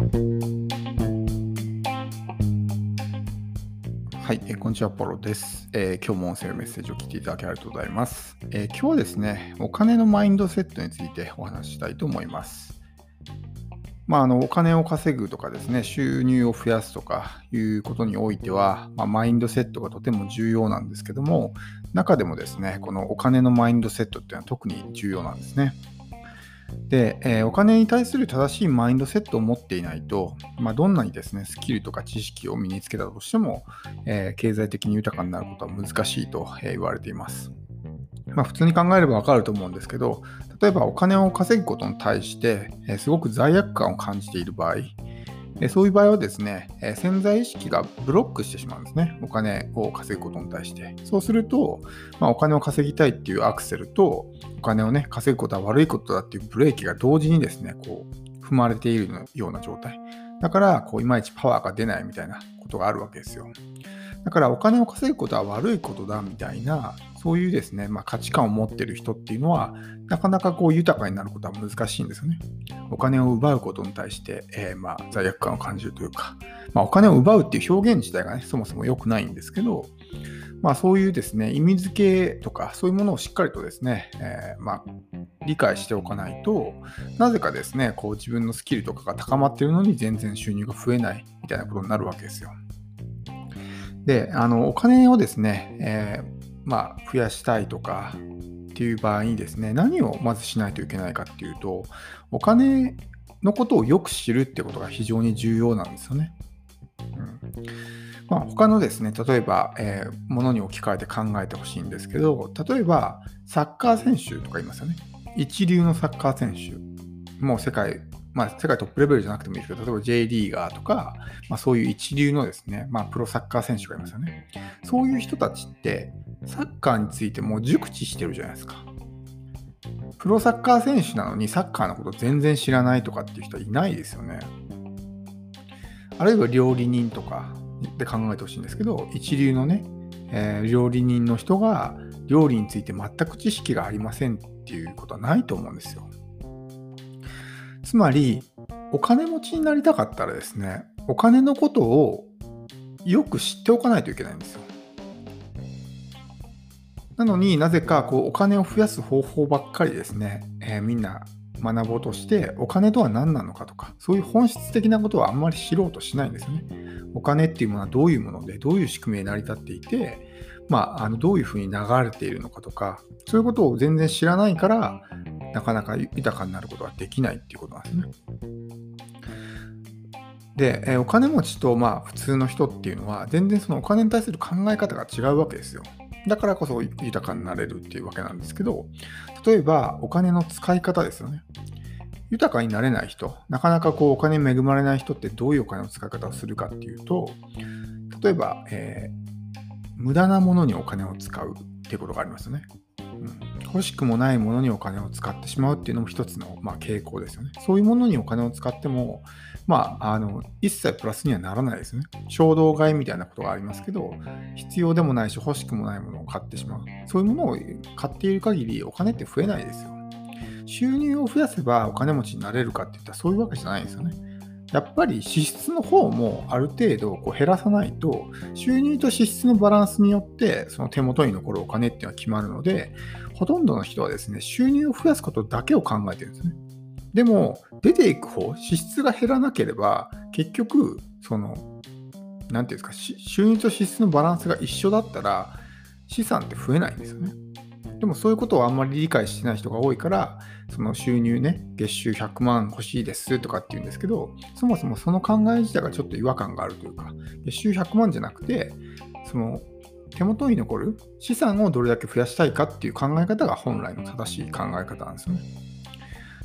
はい、えー、こんにちは、ポロです、えー、今日も音声メッセージを聞いていただきありがとうございます、えー、今日はですね、お金のマインドセットについてお話ししたいと思います。まあ、あのお金を稼ぐとかですね、収入を増やすとかいうことにおいては、まあ、マインドセットがとても重要なんですけども、中でもですね、このお金のマインドセットっていうのは特に重要なんですね。で、えー、お金に対する正しいマインドセットを持っていないと、まあ、どんなにですね、スキルとか知識を身につけたとしても、えー、経済的に豊かになることは難しいと言われています。まあ、普通に考えればわかると思うんですけど、例えばお金を稼ぐことに対して、えー、すごく罪悪感を感じている場合、そういう場合はですね、潜在意識がブロックしてしまうんですね。お金を稼ぐことに対して。そうすると、まあ、お金を稼ぎたいっていうアクセルと、お金をね、稼ぐことは悪いことだっていうブレーキが同時にですね、こう、踏まれているような状態。だから、こう、いまいちパワーが出ないみたいなことがあるわけですよ。だから、お金を稼ぐことは悪いことだみたいな、そういうですね、まあ、価値観を持ってる人っていうのは、なかなかこう豊かになることは難しいんですよね。お金を奪うことに対して、えー、まあ罪悪感を感じるというか、まあ、お金を奪うっていう表現自体がね、そもそも良くないんですけど、まあそういうですね、意味付けとかそういうものをしっかりとですね、えー、まあ理解しておかないとなぜかですね、こう自分のスキルとかが高まっているのに全然収入が増えないみたいなことになるわけですよ。で、あのお金をですね、えーまあ、増やしたいとかっていう場合にですね、何をまずしないといけないかっていうと、お金のことをよく知るってことが非常に重要なんですよね。うんまあ、他のですね、例えば、えー、ものに置き換えて考えてほしいんですけど、例えば、サッカー選手とか言いますよね。一流のサッカー選手。もう世界まあ、世界トップレベルじゃなくてもいいですけど、例えば J リーガーとか、まあ、そういう一流のですね、まあ、プロサッカー選手がいますよね。そういう人たちって、サッカーについてもう熟知してるじゃないですか。プロサッカー選手なのにサッカーのこと全然知らないとかっていう人はいないですよね。あるいは料理人とかで考えてほしいんですけど、一流のね、えー、料理人の人が料理について全く知識がありませんっていうことはないと思うんですよ。つまり、お金持ちになりたかったらですね、お金のことをよく知っておかないといけないんですよ。なのになぜかこうお金を増やす方法ばっかりですね、えー、みんな学ぼうとしてお金とは何なのかとかそういう本質的なことはあんまり知ろうとしないんですよね。お金っていうものはどういうものでどういう仕組みに成り立っていて、まあ、あのどういうふうに流れているのかとかそういうことを全然知らないからなかなか豊かになることができないっていうことなんですね。で、えお金持ちとまあ普通の人っていうのは全然そのお金に対する考え方が違うわけですよ。だからこそ豊かになれるっていうわけなんですけど、例えばお金の使い方ですよね。豊かになれない人、なかなかこうお金に恵まれない人ってどういうお金の使い方をするかっていうと、例えば、えー、無駄なものにお金を使うっていうことがありますよね。欲しくもないものにお金を使ってしまうっていうのも一つの、まあ、傾向ですよね。そういうものにお金を使っても、まあ、あの一切プラスにはならないですね。衝動買いみたいなことがありますけど、必要でもないし欲しくもないものを買ってしまう。そういうものを買っている限りお金って増えないですよ。収入を増やせばお金持ちになれるかっていったらそういうわけじゃないですよね。やっぱり支出の方もある程度こう減らさないと収入と支出のバランスによってその手元に残るお金っていうのは決まるのでほとんどの人はですね収入を増やすことだけを考えてるんですね。でも出ていく方支出が減らなければ結局その何ていうんですか収入と支出のバランスが一緒だったら資産って増えないんですよね。でもそういうことをあんまり理解してない人が多いから、その収入ね、月収100万欲しいですとかって言うんですけど、そもそもその考え自体がちょっと違和感があるというか、月収100万じゃなくて、その手元に残る資産をどれだけ増やしたいかっていう考え方が本来の正しい考え方なんですよね。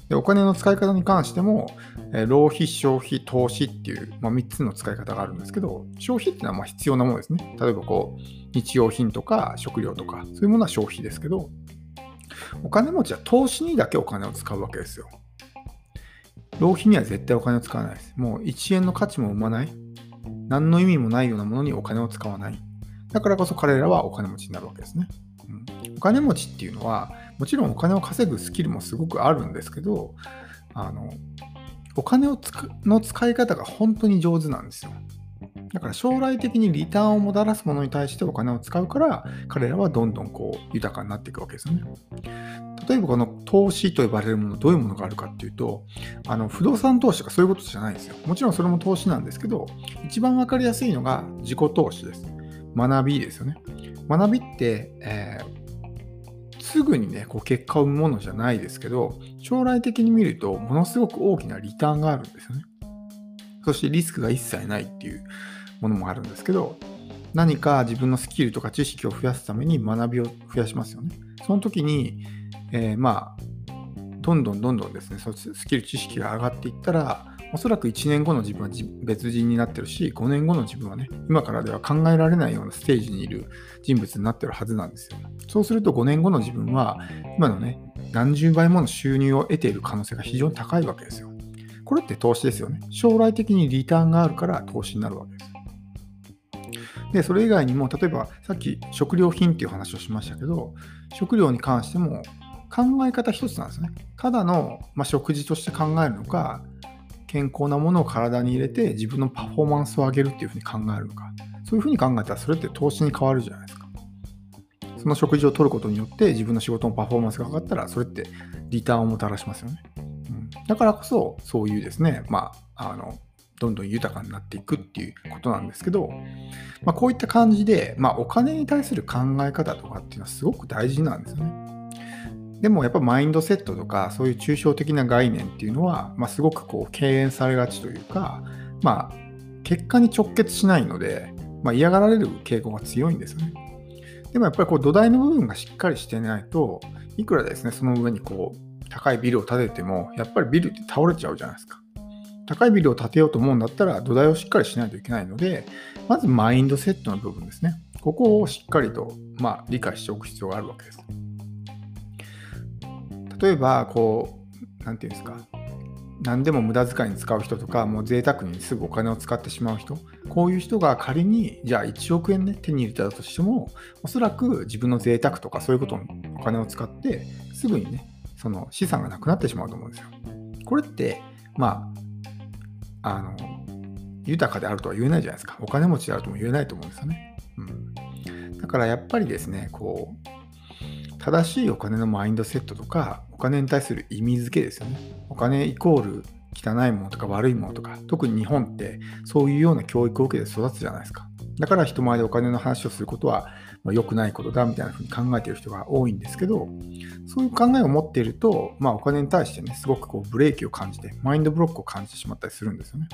でお金の使い方に関しても、え浪費、消費、投資っていう、まあ、3つの使い方があるんですけど、消費っていうのはま必要なものですね。例えばこう、日用品とか食料とか、そういうものは消費ですけど、お金持ちは投資にだけお金を使うわけですよ。浪費には絶対お金を使わないです。もう1円の価値も生まない。何の意味もないようなものにお金を使わない。だからこそ彼らはお金持ちになるわけですね。うん、お金持ちっていうのは、もちろんお金を稼ぐスキルもすごくあるんですけど、あのお金をの使い方が本当に上手なんですよ。だから将来的にリターンをもたらすものに対してお金を使うから、彼らはどんどんこう豊かになっていくわけですよね。例えばこの投資と呼ばれるもの、どういうものがあるかっていうと、あの不動産投資とかそういうことじゃないんですよ。もちろんそれも投資なんですけど、一番わかりやすいのが自己投資です。学びですよね。学びって、えー、すぐにね、こう結果を生むものじゃないですけど、将来的に見ると、ものすごく大きなリターンがあるんですよね。そしてリスクが一切ないっていうものもあるんですけど、何か自分のスキルとか知識を増やすために学びを増やしますよね。その時に、えー、まあ、どんどんどんどんですね、そスキル、知識が上がっていったら、おそらく1年後の自分は別人になってるし、5年後の自分はね、今からでは考えられないようなステージにいる人物になってるはずなんですよ。そうすると5年後の自分は、今のね、何十倍もの収入を得ている可能性が非常に高いわけですよ。これって投資ですよね。将来的にリターンがあるから投資になるわけです。で、それ以外にも、例えばさっき食料品っていう話をしましたけど、食料に関しても考え方一つなんですね。ただの、まあ、食事として考えるのか、健康なものを体に入れて自分のパフォーマンスを上げるっていうふうに考えるのか。そういうふうに考えたらそれって投資に変わるじゃないですか。その食事を取ることによって自分の仕事のパフォーマンスが上がったらそれってリターンをもたらしますよね。うん、だからこそそういうですね、まあ、あのどんどん豊かになっていくっていうことなんですけど、まあ、こういった感じで、まあ、お金に対する考え方とかっていうのはすごく大事なんですよね。でもやっぱマインドセットとかそういう抽象的な概念っていうのは、まあ、すごくこう敬遠されがちというか、まあ、結果に直結しないので、まあ、嫌がられる傾向が強いんですよね。でもやっぱりこう土台の部分がしっかりしてないといくらですねその上にこう高いビルを建ててもやっぱりビルって倒れちゃうじゃないですか。高いビルを建てようと思うんだったら土台をしっかりしないといけないので、まずマインドセットの部分ですね。ここをしっかりと、まあ、理解しておく必要があるわけです。例えば、こう、なんていうんですか、何でも無駄遣いに使う人とか、もう贅沢にすぐお金を使ってしまう人、こういう人が仮に、じゃあ1億円ね、手に入れたとしても、おそらく自分の贅沢とかそういうことにお金を使って、すぐにね、その資産がなくなってしまうと思うんですよ。これって、まあ、あの、豊かであるとは言えないじゃないですか。お金持ちであるとも言えないと思うんですよね。うん。だからやっぱりですね、こう、正しいお金のマインドセットとか、お金に対する意味付けですよね。お金イコール汚いものとか悪いものとか、特に日本ってそういうような教育を受けて育つじゃないですか。だから人前でお金の話をすることはまあ、良くないことだみたいなふうに考えてる人が多いんですけど、そういう考えを持っていると、まあ、お金に対してね、すごくこうブレーキを感じて、マインドブロックを感じてしまったりするんですよね。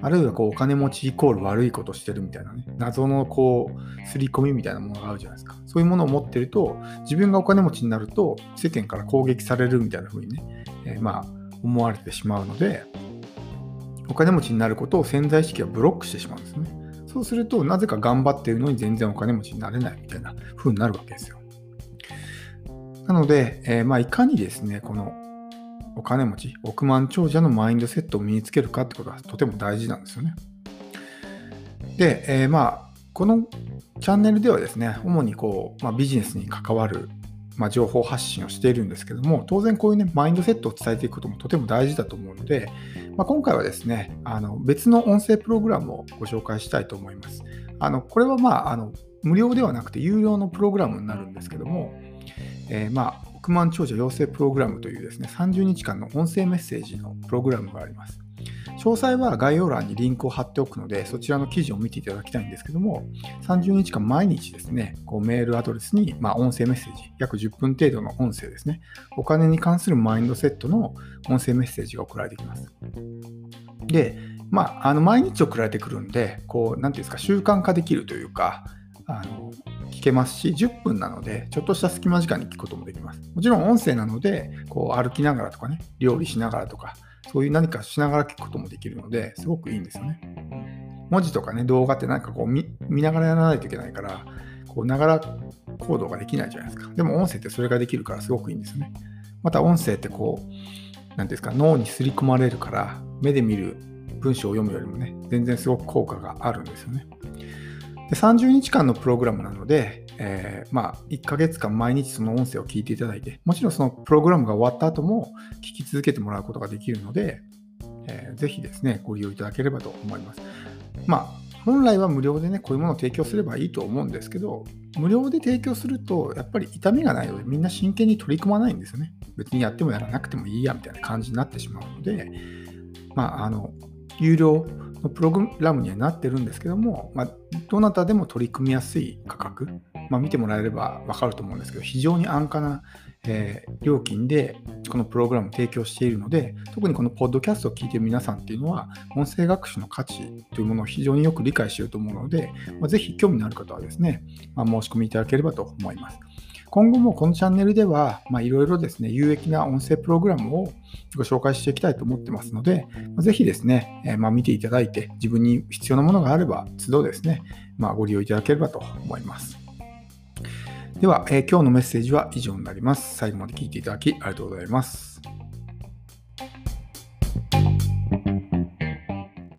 あるいはこうお金持ちイコール悪いことしてるみたいなね、謎のこう、刷り込みみたいなものがあるじゃないですか。そういうものを持ってると、自分がお金持ちになると、世間から攻撃されるみたいな風にね、えー、まあ、思われてしまうので、お金持ちになることを潜在意識はブロックしてしまうんですね。そうすると、なぜか頑張ってるのに全然お金持ちになれないみたいな風になるわけですよ。なので、えー、まあ、いかにですね、このお金持ち、億万長者のマインドセットを身につけるかってことはとても大事なんですよね。で、えー、まあ、このチャンネルではですね、主にこう、まあ、ビジネスに関わるまあ、情報発信をしているんですけども、当然こういうね、マインドセットを伝えていくこともとても大事だと思うので、まあ、今回はですね、あの別の音声プログラムをご紹介したいと思います。あのこれはまああの無料ではなくて有料のプログラムになるんですけども、えー、まあ億万長者養成プログラムというですね、30日間の音声メッセージのプログラムがあります。詳細は概要欄にリンクを貼っておくので、そちらの記事を見ていただきたいんですけども、30日間毎日ですね、こうメールアドレスに、まあ、音声メッセージ、約10分程度の音声ですね、お金に関するマインドセットの音声メッセージが送られてきます。で、まあ、あの毎日送られてくるんで、こう、なんていうんですか、習慣化できるというか、あの聞けますし、10分なので、ちょっとした隙間時間に聞くこともできます。もちろん音声なので、こう歩きながらとかね、料理しながらとか、そういう何かしながら聞くこともできるので、すごくいいんですよね。文字とかね、動画ってなんかこう見ながらやらないといけないから、こうながら行動ができないじゃないですか。でも音声ってそれができるからすごくいいんですよね。また音声ってこう、何ですか、脳に刷り込まれるから、目で見る文章を読むよりもね、全然すごく効果があるんですよね。で30日間のプログラムなので、えー、まあ、1ヶ月間毎日その音声を聞いていただいて、もちろんそのプログラムが終わった後も聞き続けてもらうことができるので、えー、ぜひですね、ご利用いただければと思います。まあ、本来は無料でね、こういうものを提供すればいいと思うんですけど、無料で提供すると、やっぱり痛みがないので、みんな真剣に取り組まないんですよね。別にやってもやらなくてもいいやみたいな感じになってしまうので、まあ、あの、有料のプログラムにはなってるんですけども、まあ、どなたでも取り組みやすい価格、まあ、見てもらえれば分かると思うんですけど、非常に安価なえー、料金でこのプログラムを提供しているので、特にこのポッドキャストを聞いている皆さんっていうのは、音声学習の価値というものを非常によく理解していると思うので、まあ、ぜひ興味のある方はですね、まあ、申し込みいただければと思います。今後もこのチャンネルでは、いろいろですね、有益な音声プログラムをご紹介していきたいと思ってますので、ぜひですね、え、まあ、見ていただいて、自分に必要なものがあれば、都度ですね、まあ、ご利用いただければと思います。では、えー、今日のメッセージは以上になります。最後まで聞いていただきありがとうございます。